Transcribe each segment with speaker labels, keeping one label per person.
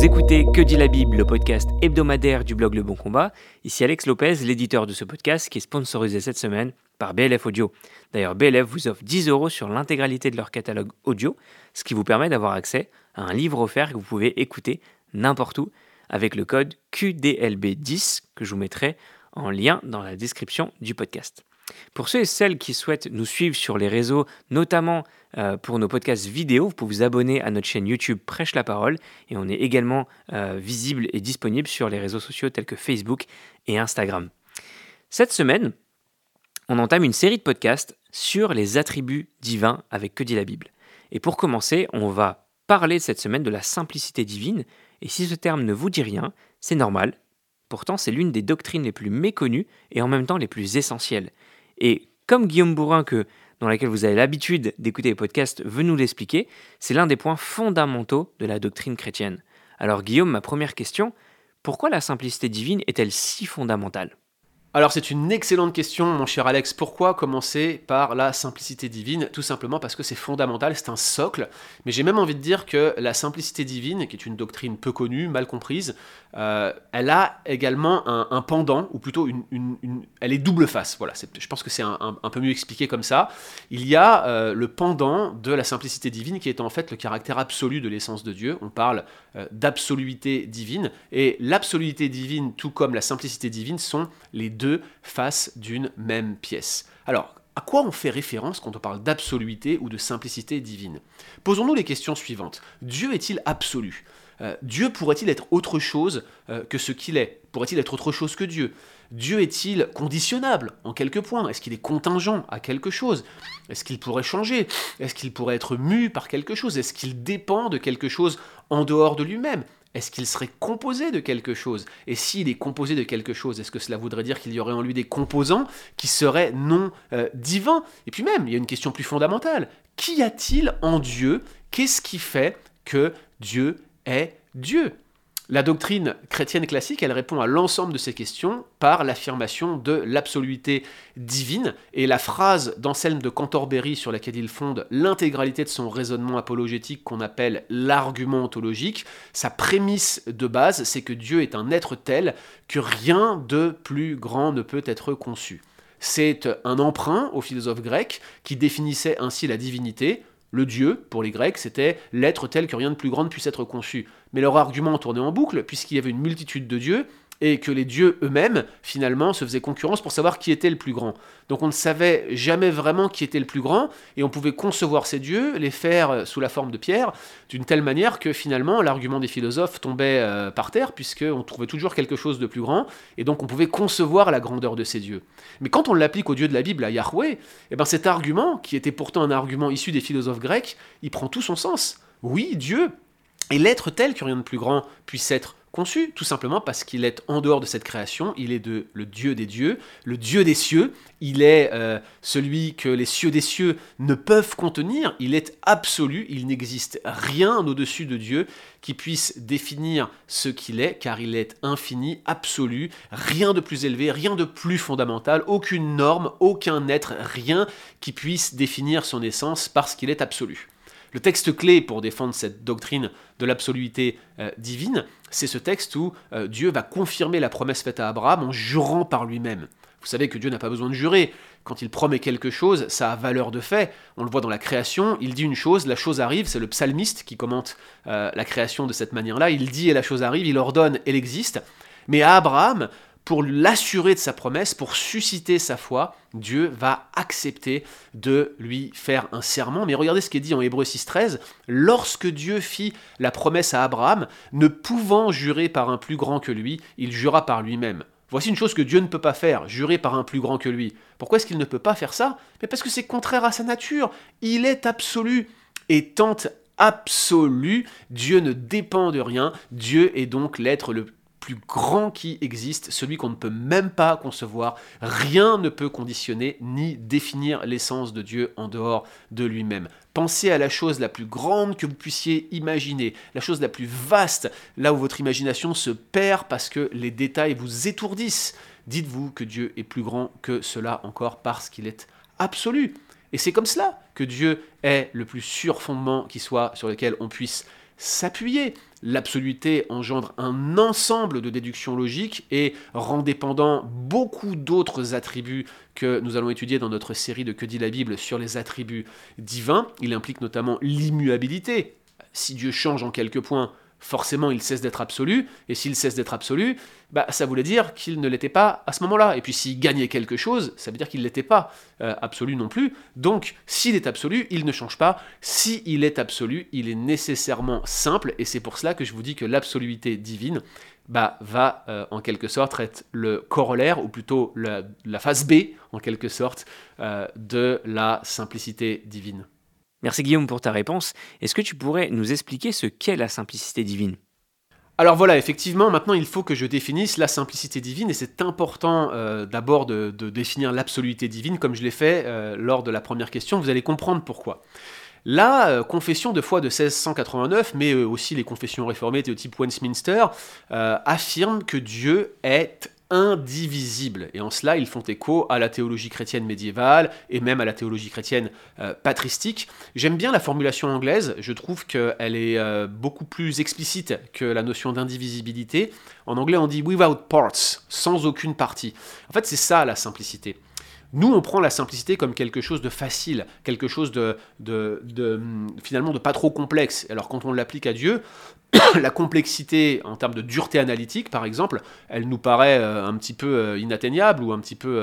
Speaker 1: Vous écoutez Que dit la Bible, le podcast hebdomadaire du blog Le Bon Combat. Ici Alex Lopez, l'éditeur de ce podcast qui est sponsorisé cette semaine par BLF Audio. D'ailleurs, BLF vous offre 10 euros sur l'intégralité de leur catalogue audio, ce qui vous permet d'avoir accès à un livre offert que vous pouvez écouter n'importe où avec le code QDLB10 que je vous mettrai en lien dans la description du podcast. Pour ceux et celles qui souhaitent nous suivre sur les réseaux, notamment euh, pour nos podcasts vidéo, vous pouvez vous abonner à notre chaîne YouTube Prêche la parole et on est également euh, visible et disponible sur les réseaux sociaux tels que Facebook et Instagram. Cette semaine, on entame une série de podcasts sur les attributs divins avec Que dit la Bible. Et pour commencer, on va parler cette semaine de la simplicité divine. Et si ce terme ne vous dit rien, c'est normal. Pourtant, c'est l'une des doctrines les plus méconnues et en même temps les plus essentielles. Et comme Guillaume Bourrin, dans laquelle vous avez l'habitude d'écouter les podcasts, veut nous l'expliquer, c'est l'un des points fondamentaux de la doctrine chrétienne. Alors Guillaume, ma première question, pourquoi la simplicité divine est-elle si fondamentale?
Speaker 2: Alors c'est une excellente question mon cher Alex. Pourquoi commencer par la simplicité divine? Tout simplement parce que c'est fondamental, c'est un socle. Mais j'ai même envie de dire que la simplicité divine, qui est une doctrine peu connue, mal comprise, euh, elle a également un, pendant, ou plutôt une, elle est double face. Voilà, je pense que c'est un, peu mieux expliqué comme ça. Il y a euh, le pendant de la simplicité divine qui est en fait le caractère absolu de l'essence de Dieu. On parle euh, d'absoluité divine. Et l'absoluité divine, tout comme la simplicité divine, sont les deux faces d'une même pièce. Alors, à quoi on fait référence quand on parle d'absoluité ou de simplicité divine? Posons-nous les questions suivantes. Dieu est-il absolu? Euh, Dieu pourrait-il être autre chose euh, que ce qu'il est? Pourrait-il être autre chose que Dieu? Dieu est-il conditionnable en quelques points? Est-ce qu'il est contingent à quelque chose? Est-ce qu'il pourrait changer? Est-ce qu'il pourrait être mu par quelque chose? Est-ce qu'il dépend de quelque chose en dehors de lui-même? Est-ce qu'il serait composé de quelque chose? Et s'il est composé de quelque chose, est-ce que cela voudrait dire qu'il y aurait en lui des composants qui seraient non euh, divins? Et puis même, il y a une question plus fondamentale. Qu'y a-t-il en Dieu? Qu'est-ce qui fait que Dieu est Dieu? La doctrine chrétienne classique, elle répond à l'ensemble de ces questions par l'affirmation de l'absoluité divine. Et la phrase d'Anselme de Cantorbéry sur laquelle il fonde l'intégralité de son raisonnement apologétique qu'on appelle l'argument ontologique, sa prémisse de base, c'est que Dieu est un être tel que rien de plus grand ne peut être conçu. C'est un emprunt aux philosophes grecs qui définissait ainsi la divinité le Dieu, pour les Grecs, c'était l'être tel que rien de plus grand ne puisse être conçu. Mais leur argument tournait en boucle, puisqu'il y avait une multitude de dieux, et que les dieux eux-mêmes, finalement, se faisaient concurrence pour savoir qui était le plus grand. Donc on ne savait jamais vraiment qui était le plus grand, et on pouvait concevoir ces dieux, les faire sous la forme de pierre, d'une telle manière que finalement l'argument des philosophes tombait euh, par terre, puisqu'on trouvait toujours quelque chose de plus grand, et donc on pouvait concevoir la grandeur de ces dieux. Mais quand on l'applique au Dieu de la Bible, à Yahweh, eh ben cet argument, qui était pourtant un argument issu des philosophes grecs, il prend tout son sens. Oui, Dieu est l'être tel que rien de plus grand puisse être conçu, tout simplement parce qu'il est en dehors de cette création, il est de, le Dieu des dieux, le Dieu des cieux, il est euh, celui que les cieux des cieux ne peuvent contenir, il est absolu, il n'existe rien au-dessus de Dieu qui puisse définir ce qu'il est, car il est infini, absolu, rien de plus élevé, rien de plus fondamental, aucune norme, aucun être, rien qui puisse définir son essence parce qu'il est absolu. Le texte clé pour défendre cette doctrine de l'absoluité euh, divine, c'est ce texte où euh, Dieu va confirmer la promesse faite à Abraham en jurant par lui-même. Vous savez que Dieu n'a pas besoin de jurer. Quand il promet quelque chose, ça a valeur de fait. On le voit dans la création, il dit une chose, la chose arrive, c'est le psalmiste qui commente euh, la création de cette manière-là. Il dit et la chose arrive, il ordonne, elle existe. Mais à Abraham, pour l'assurer de sa promesse, pour susciter sa foi, Dieu va accepter de lui faire un serment. Mais regardez ce qui est dit en Hébreu 6.13, lorsque Dieu fit la promesse à Abraham, ne pouvant jurer par un plus grand que lui, il jura par lui-même. Voici une chose que Dieu ne peut pas faire, jurer par un plus grand que lui. Pourquoi est-ce qu'il ne peut pas faire ça? Mais parce que c'est contraire à sa nature. Il est absolu. Et tant absolu, Dieu ne dépend de rien. Dieu est donc l'être le plus grand qui existe, celui qu'on ne peut même pas concevoir. Rien ne peut conditionner ni définir l'essence de Dieu en dehors de lui-même. Pensez à la chose la plus grande que vous puissiez imaginer, la chose la plus vaste, là où votre imagination se perd parce que les détails vous étourdissent. Dites-vous que Dieu est plus grand que cela encore parce qu'il est absolu. Et c'est comme cela que Dieu est le plus sûr fondement qui soit sur lequel on puisse s'appuyer. L'absoluté engendre un ensemble de déductions logiques et rend dépendant beaucoup d'autres attributs que nous allons étudier dans notre série de Que dit la Bible sur les attributs divins. Il implique notamment l'immuabilité. Si Dieu change en quelques points, forcément il cesse d'être absolu, et s'il cesse d'être absolu, bah, ça voulait dire qu'il ne l'était pas à ce moment-là. Et puis s'il gagnait quelque chose, ça veut dire qu'il ne l'était pas euh, absolu non plus. Donc s'il est absolu, il ne change pas. S'il est absolu, il est nécessairement simple, et c'est pour cela que je vous dis que l'absoluité divine bah, va euh, en quelque sorte être le corollaire, ou plutôt la, phase B, en quelque sorte, euh, de la simplicité divine.
Speaker 1: Merci Guillaume pour ta réponse. Est-ce que tu pourrais nous expliquer ce qu'est la simplicité divine?
Speaker 2: Alors voilà, effectivement, maintenant il faut que je définisse la simplicité divine et c'est important euh, d'abord de, définir l'absoluté divine comme je l'ai fait euh, lors de la première question, vous allez comprendre pourquoi. La euh, confession de foi de 1689, mais aussi les confessions réformées de type Westminster, affirment que Dieu est indivisible. Et en cela, ils font écho à la théologie chrétienne médiévale et même à la théologie chrétienne euh, patristique. J'aime bien la formulation anglaise, je trouve qu'elle est euh, beaucoup plus explicite que la notion d'indivisibilité. En anglais, on dit without parts, sans aucune partie. En fait, c'est ça la simplicité. Nous, on prend la simplicité comme quelque chose de facile, quelque chose de, finalement de pas trop complexe. Alors quand on l'applique à Dieu, la complexité en termes de dureté analytique, par exemple, elle nous paraît euh, un petit peu euh, inatteignable ou un petit peu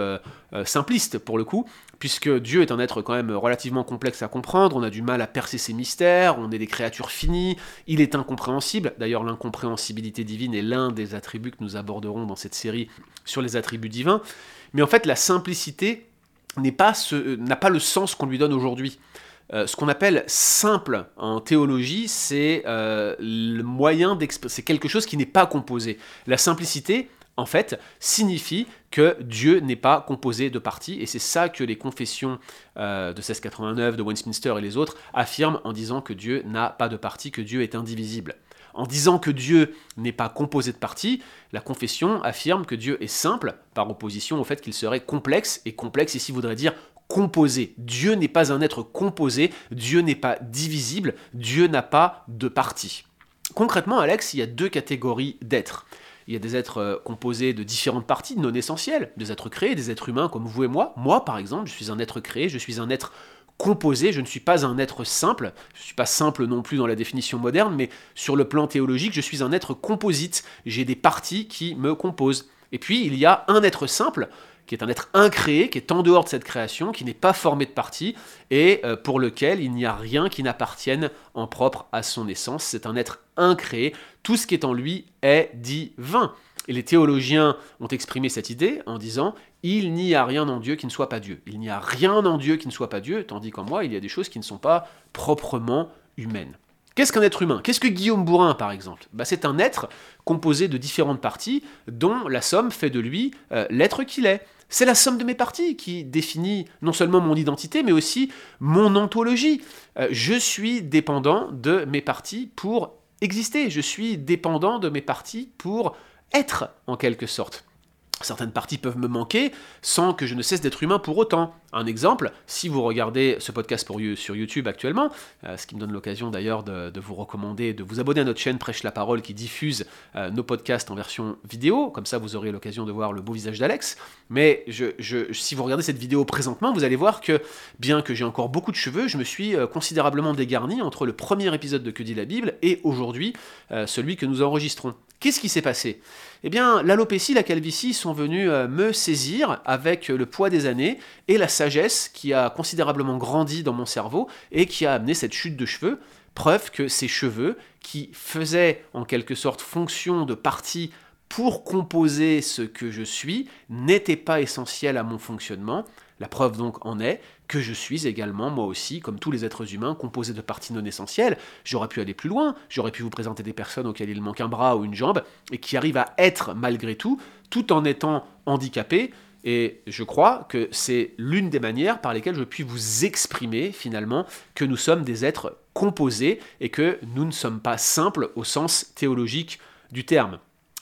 Speaker 2: euh, simpliste pour le coup, puisque Dieu est un être quand même relativement complexe à comprendre, on a du mal à percer ses mystères, on est des créatures finies, il est incompréhensible. D'ailleurs, l'incompréhensibilité divine est l'un des attributs que nous aborderons dans cette série sur les attributs divins. Mais en fait, la simplicité n'a pas, le sens qu'on lui donne aujourd'hui. Euh, ce qu'on appelle simple en théologie, c'est euh, c'est quelque chose qui n'est pas composé. La simplicité, en fait, signifie que Dieu n'est pas composé de parties, et c'est ça que les confessions euh, de 1689, de Westminster et les autres affirment en disant que Dieu n'a pas de parties, que Dieu est indivisible. En disant que Dieu n'est pas composé de parties, la confession affirme que Dieu est simple, par opposition au fait qu'il serait complexe, et complexe ici voudrait dire composé. Dieu n'est pas un être composé, Dieu n'est pas divisible, Dieu n'a pas de parties. Concrètement, Alex, il y a deux catégories d'êtres. Il y a des êtres euh, composés de différentes parties non essentielles, des êtres créés, des êtres humains comme vous et moi. Moi, par exemple, je suis un être créé, je suis un être composé, je ne suis pas un être simple, je ne suis pas simple non plus dans la définition moderne, mais sur le plan théologique, je suis un être composite, j'ai des parties qui me composent. Et puis, il y a un être simple, qui est un être incréé, qui est en dehors de cette création, qui n'est pas formé de parties, et euh, pour lequel il n'y a rien qui n'appartienne en propre à son essence. C'est un être incréé. Tout ce qui est en lui est divin. Et les théologiens ont exprimé cette idée en disant il n'y a rien en Dieu qui ne soit pas Dieu. Il n'y a rien en Dieu qui ne soit pas Dieu, tandis qu'en moi, il y a des choses qui ne sont pas proprement humaines. Qu'est-ce qu'un être humain? Qu'est-ce que Guillaume Bourrin, par exemple? Bah, C'est un être composé de différentes parties dont la somme fait de lui euh, l'être qu'il est. C'est la somme de mes parties qui définit non seulement mon identité, mais aussi mon ontologie. Euh, je suis dépendant de mes parties pour exister. Je suis dépendant de mes parties pour être, en quelque sorte. Certaines parties peuvent me manquer sans que je ne cesse d'être humain pour autant. Un exemple, si vous regardez ce podcast pour, sur YouTube actuellement, euh, ce qui me donne l'occasion d'ailleurs de, vous recommander de vous abonner à notre chaîne Prêche la Parole qui diffuse euh, nos podcasts en version vidéo, comme ça vous aurez l'occasion de voir le beau visage d'Alex. Mais si vous regardez cette vidéo présentement, vous allez voir que bien que j'ai encore beaucoup de cheveux, je me suis euh, considérablement dégarni entre le premier épisode de Que dit la Bible et aujourd'hui celui que nous enregistrons. Qu'est-ce qui s'est passé? Eh bien, l'alopécie, la calvitie sont venus euh, me saisir avec le poids des années et la sagesse qui a considérablement grandi dans mon cerveau et qui a amené cette chute de cheveux. Preuve que ces cheveux, qui faisaient en quelque sorte fonction de partie pour composer ce que je suis, n'étaient pas essentiels à mon fonctionnement. La preuve donc en est que je suis également, moi aussi, comme tous les êtres humains, composé de parties non essentielles. J'aurais pu aller plus loin, j'aurais pu vous présenter des personnes auxquelles il manque un bras ou une jambe, et qui arrivent à être malgré tout, tout en étant handicapés. Et je crois que c'est l'une des manières par lesquelles je puis vous exprimer finalement que nous sommes des êtres composés et que nous ne sommes pas simples au sens théologique du terme.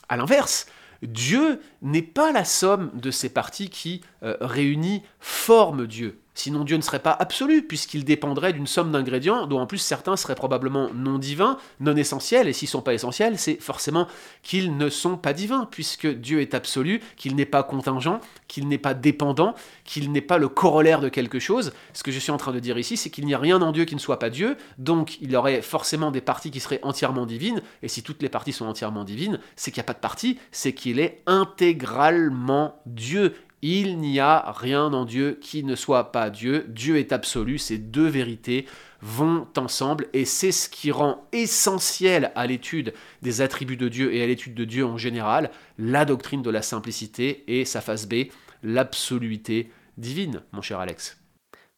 Speaker 2: A l'inverse, Dieu n'est pas la somme de ces parties qui, euh, réunies, forment Dieu. Sinon Dieu ne serait pas absolu, puisqu'il dépendrait d'une somme d'ingrédients, dont en plus certains seraient probablement non divins, non essentiels, et s'ils ne sont pas essentiels, c'est forcément qu'ils ne sont pas divins, puisque Dieu est absolu, qu'il n'est pas contingent, qu'il n'est pas dépendant, qu'il n'est pas le corollaire de quelque chose. Ce que je suis en train de dire ici, c'est qu'il n'y a rien en Dieu qui ne soit pas Dieu, donc il y aurait forcément des parties qui seraient entièrement divines, et si toutes les parties sont entièrement divines, c'est qu'il n'y a pas de partie, c'est qu'il est intégralement Dieu. Il n'y a rien en Dieu qui ne soit pas Dieu. Dieu est absolu. Ces deux vérités vont ensemble et c'est ce qui rend essentiel à l'étude des attributs de Dieu et à l'étude de Dieu en général la doctrine de la simplicité et sa face B, l'absoluité divine, mon cher Alex.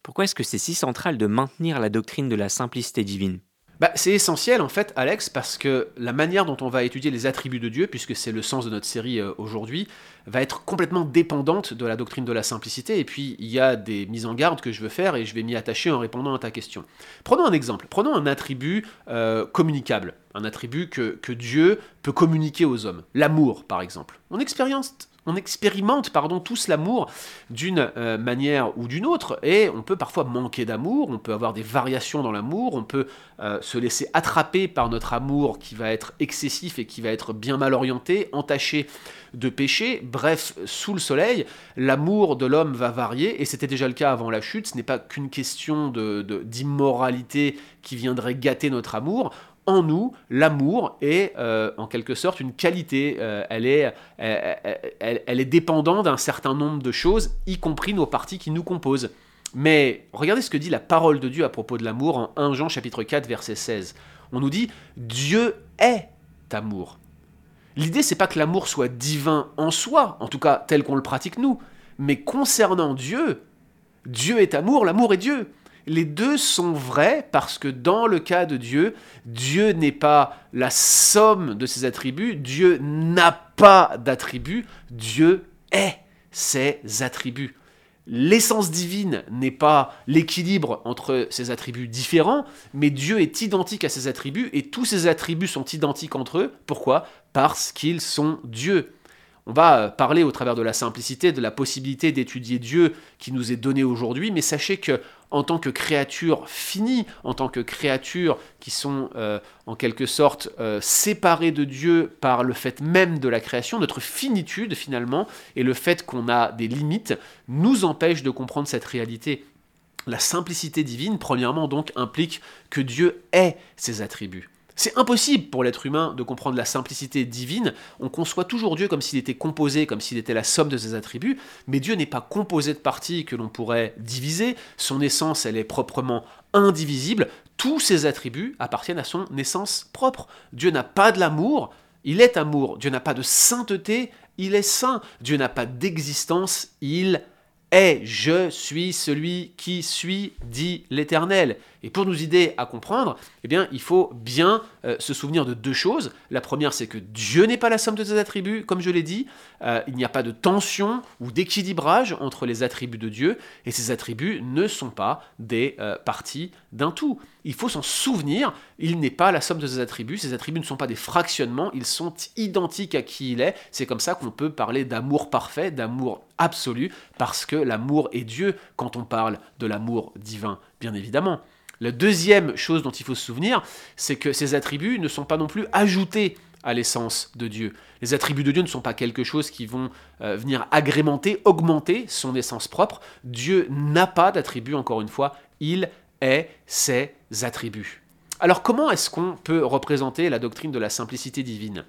Speaker 1: Pourquoi est-ce que c'est si central de maintenir la doctrine de la simplicité divine?
Speaker 2: Bah, c'est essentiel en fait, Alex, parce que la manière dont on va étudier les attributs de Dieu, puisque c'est le sens de notre série euh, aujourd'hui, va être complètement dépendante de la doctrine de la simplicité. Et puis, il y a des mises en garde que je veux faire et je vais m'y attacher en répondant à ta question. Prenons un exemple. Prenons un attribut euh, communicable, un attribut que, que Dieu peut communiquer aux hommes. L'amour, par exemple. On expérience on expérimente tous l'amour d'une euh, manière ou d'une autre, et on peut parfois manquer d'amour, on peut avoir des variations dans l'amour, on peut euh, se laisser attraper par notre amour qui va être excessif et qui va être bien mal orienté, entaché de péché, bref, sous le soleil, l'amour de l'homme va varier, et c'était déjà le cas avant la chute, ce n'est pas qu'une question d'immoralité qui viendrait gâter notre amour, en nous, l'amour est euh, en quelque sorte une qualité. Euh, elle, est, elle, est dépendante d'un certain nombre de choses, y compris nos parties qui nous composent. Mais regardez ce que dit la parole de Dieu à propos de l'amour en 1 Jean chapitre 4 verset 16. On nous dit Dieu est amour. L'idée c'est pas que l'amour soit divin en soi, en tout cas tel qu'on le pratique nous, mais concernant Dieu, Dieu est amour, l'amour est Dieu les deux sont vrais parce que dans le cas de Dieu, Dieu n'est pas la somme de ses attributs, Dieu n'a pas d'attributs, Dieu est ses attributs. L'essence divine n'est pas l'équilibre entre ses attributs différents, mais Dieu est identique à ses attributs et tous ses attributs sont identiques entre eux. Pourquoi? Parce qu'ils sont Dieu. On va parler au travers de la simplicité, de la possibilité d'étudier Dieu qui nous est donné aujourd'hui, mais sachez que en tant que créatures finies, en tant que créatures qui sont euh, en quelque sorte euh, séparées de Dieu par le fait même de la création, notre finitude finalement, et le fait qu'on a des limites, nous empêche de comprendre cette réalité. La simplicité divine, premièrement donc, implique que Dieu ait ses attributs. C'est impossible pour l'être humain de comprendre la simplicité divine. On conçoit toujours Dieu comme s'il était composé, comme s'il était la somme de ses attributs, mais Dieu n'est pas composé de parties que l'on pourrait diviser. Son essence, elle est proprement indivisible. Tous ses attributs appartiennent à son essence propre. Dieu n'a pas de l'amour, il est amour. Dieu n'a pas de sainteté, il est saint. Dieu n'a pas d'existence, il est je suis celui qui suis, dit l'Éternel. Et pour nous aider à comprendre, eh bien, il faut bien euh, se souvenir de deux choses. La première, c'est que Dieu n'est pas la somme de ses attributs, comme je l'ai dit. Euh, il n'y a pas de tension ou d'équilibrage entre les attributs de Dieu, et ces attributs ne sont pas des euh, parties d'un tout. Il faut s'en souvenir, il n'est pas la somme de ses attributs, ses attributs ne sont pas des fractionnements, ils sont identiques à qui il est. C'est comme ça qu'on peut parler d'amour parfait, d'amour absolu, parce que l'amour est Dieu quand on parle de l'amour divin, bien évidemment. La deuxième chose dont il faut se souvenir, c'est que ces attributs ne sont pas non plus ajoutés à l'essence de Dieu. Les attributs de Dieu ne sont pas quelque chose qui vont euh, venir agrémenter, augmenter son essence propre. Dieu n'a pas d'attributs, encore une fois, il est ses attributs. Alors comment est-ce qu'on peut représenter la doctrine de la simplicité divine?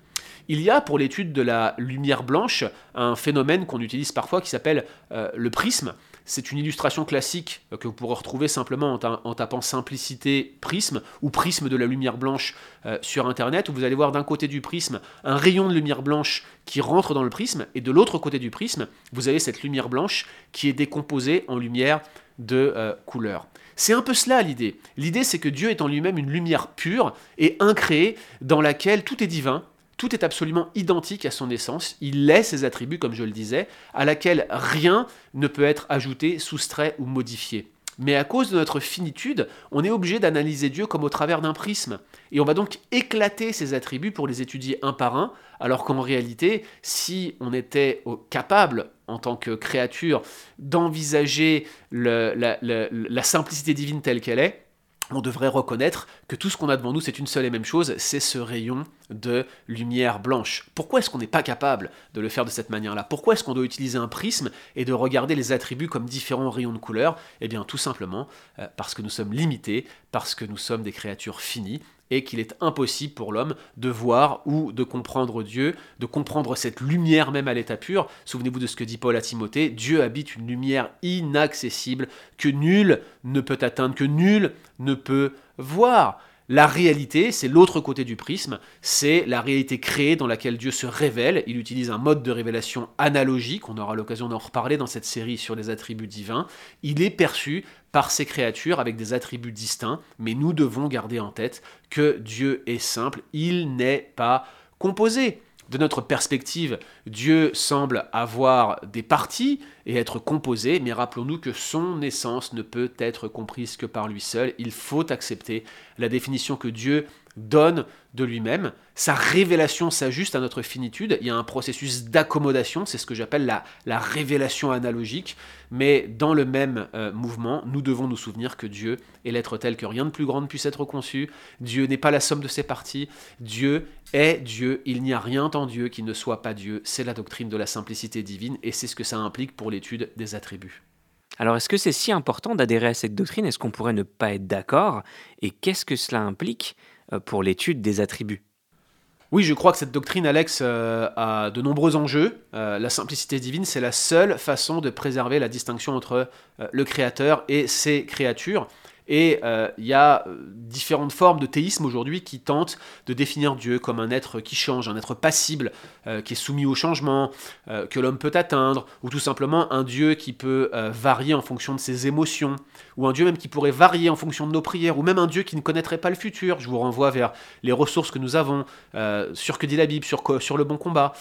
Speaker 2: Il y a pour l'étude de la lumière blanche un phénomène qu'on utilise parfois qui s'appelle euh, le prisme. C'est une illustration classique euh, que vous pourrez retrouver simplement en, tapant simplicité prisme ou prisme de la lumière blanche euh, sur Internet, où vous allez voir d'un côté du prisme un rayon de lumière blanche qui rentre dans le prisme, et de l'autre côté du prisme, vous avez cette lumière blanche qui est décomposée en lumière de couleur. C'est un peu cela l'idée. L'idée c'est que Dieu est en lui-même une lumière pure et incréée dans laquelle tout est divin, tout est absolument identique à son essence, il est ses attributs comme je le disais, à laquelle rien ne peut être ajouté, soustrait ou modifié. Mais à cause de notre finitude, on est obligé d'analyser Dieu comme au travers d'un prisme. Et on va donc éclater ses attributs pour les étudier un par un, alors qu'en réalité, si on était capable en tant que créature, d'envisager la simplicité divine telle qu'elle est, on devrait reconnaître que tout ce qu'on a devant nous, c'est une seule et même chose, c'est ce rayon de lumière blanche. Pourquoi est-ce qu'on n'est pas capable de le faire de cette manière-là? Pourquoi est-ce qu'on doit utiliser un prisme et de regarder les attributs comme différents rayons de couleur? Eh bien tout simplement euh, parce que nous sommes limités, parce que nous sommes des créatures finies et qu'il est impossible pour l'homme de voir ou de comprendre Dieu, de comprendre cette lumière même à l'état pur. Souvenez-vous de ce que dit Paul à Timothée, Dieu habite une lumière inaccessible que nul ne peut atteindre, que nul ne peut voir. La réalité, c'est l'autre côté du prisme, c'est la réalité créée dans laquelle Dieu se révèle. Il utilise un mode de révélation analogique, on aura l'occasion d'en reparler dans cette série sur les attributs divins. Il est perçu par ces créatures avec des attributs distincts, mais nous devons garder en tête que Dieu est simple, il n'est pas composé de notre perspective, Dieu semble avoir des parties et être composé, mais rappelons-nous que son essence ne peut être comprise que par lui seul. Il faut accepter la définition que Dieu donne de lui-même. Sa révélation s'ajuste à notre finitude. Il y a un processus d'accommodation, c'est ce que j'appelle la, la, révélation analogique. Mais dans le même euh, mouvement, nous devons nous souvenir que Dieu est l'être tel que rien de plus grand ne puisse être conçu. Dieu n'est pas la somme de ses parties. Dieu est Dieu. Il n'y a rien en Dieu qui ne soit pas Dieu. C'est la doctrine de la simplicité divine et c'est ce que ça implique pour l'étude des attributs.
Speaker 1: Alors est-ce que c'est si important d'adhérer à cette doctrine? Est-ce qu'on pourrait ne pas être d'accord? Et qu'est-ce que cela implique pour l'étude des attributs.
Speaker 2: Oui, je crois que cette doctrine, Alex, euh, a de nombreux enjeux. Euh, la simplicité divine, c'est la seule façon de préserver la distinction entre le Créateur et ses créatures. Et euh, il y a euh, différentes formes de théisme aujourd'hui qui tentent de définir Dieu comme un être qui change, un être passible, euh, qui est soumis au changement, que l'homme peut atteindre, ou tout simplement un Dieu qui peut varier en fonction de ses émotions, ou un Dieu même qui pourrait varier en fonction de nos prières, ou même un Dieu qui ne connaîtrait pas le futur. Je vous renvoie vers les ressources que nous avons sur que dit la Bible, sur, sur le bon combat,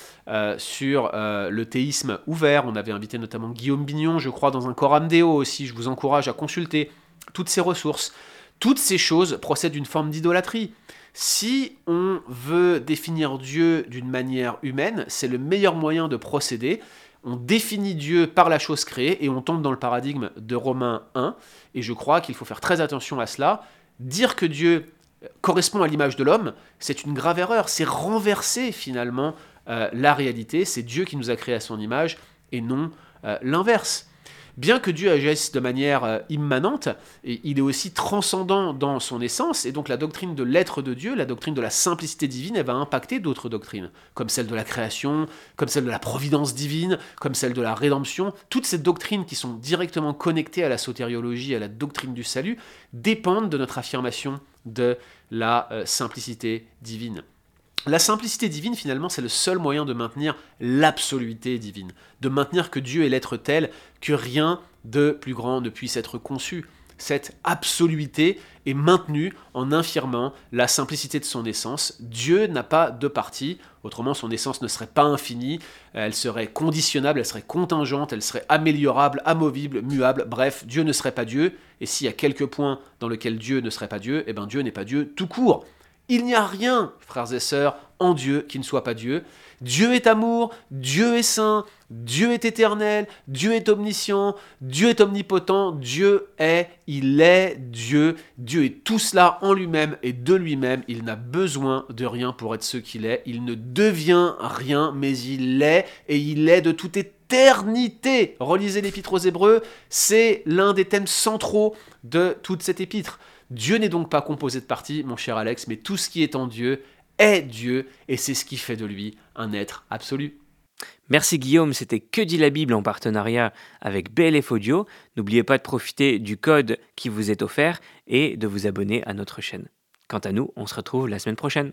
Speaker 2: sur le théisme ouvert. On avait invité notamment Guillaume Bignon, je crois, dans un Coram Deo aussi. Je vous encourage à consulter toutes ces ressources. Toutes ces choses procèdent d'une forme d'idolâtrie. Si on veut définir Dieu d'une manière humaine, c'est le meilleur moyen de procéder. On définit Dieu par la chose créée et on tombe dans le paradigme de Romains 1. Et je crois qu'il faut faire très attention à cela. Dire que Dieu correspond à l'image de l'homme, c'est une grave erreur. C'est renverser finalement euh, la réalité. C'est Dieu qui nous a créés à son image et non euh, l'inverse bien que Dieu agisse de manière euh, immanente, il est aussi transcendant dans son essence, et donc la doctrine de l'être de Dieu, la doctrine de la simplicité divine, elle va impacter d'autres doctrines, comme celle de la création, comme celle de la providence divine, comme celle de la rédemption. Toutes ces doctrines qui sont directement connectées à la sotériologie, à la doctrine du salut, dépendent de notre affirmation de la euh, simplicité divine. La simplicité divine, finalement, c'est le seul moyen de maintenir l'absoluité divine, de maintenir que Dieu est l'être tel que rien de plus grand ne puisse être conçu. Cette absoluité est maintenue en infirmant la simplicité de son essence. Dieu n'a pas de partie, autrement son essence ne serait pas infinie, elle serait conditionnable, elle serait contingente, elle serait améliorable, amovible, muable, bref, Dieu ne serait pas Dieu, et s'il y a quelques points dans lesquels Dieu ne serait pas Dieu, eh bien Dieu n'est pas Dieu tout court. Il n'y a rien, frères et sœurs, en Dieu qui ne soit pas Dieu. Dieu est amour, Dieu est saint, Dieu est éternel, Dieu est omniscient, Dieu est omnipotent, Dieu est, il est Dieu. Dieu est tout cela en lui-même et de lui-même. Il n'a besoin de rien pour être ce qu'il est. Il ne devient rien, mais il est et il est de toute éternité. Relisez l'épître aux Hébreux, c'est l'un des thèmes centraux de toute cette épître. Dieu n'est donc pas composé de parties, mon cher Alex, mais tout ce qui est en Dieu est Dieu, et c'est ce qui fait de lui un être absolu.
Speaker 1: Merci Guillaume, c'était Que dit la Bible en partenariat avec BLF Audio. N'oubliez pas de profiter du code qui vous est offert et de vous abonner à notre chaîne. Quant à nous, on se retrouve la semaine prochaine.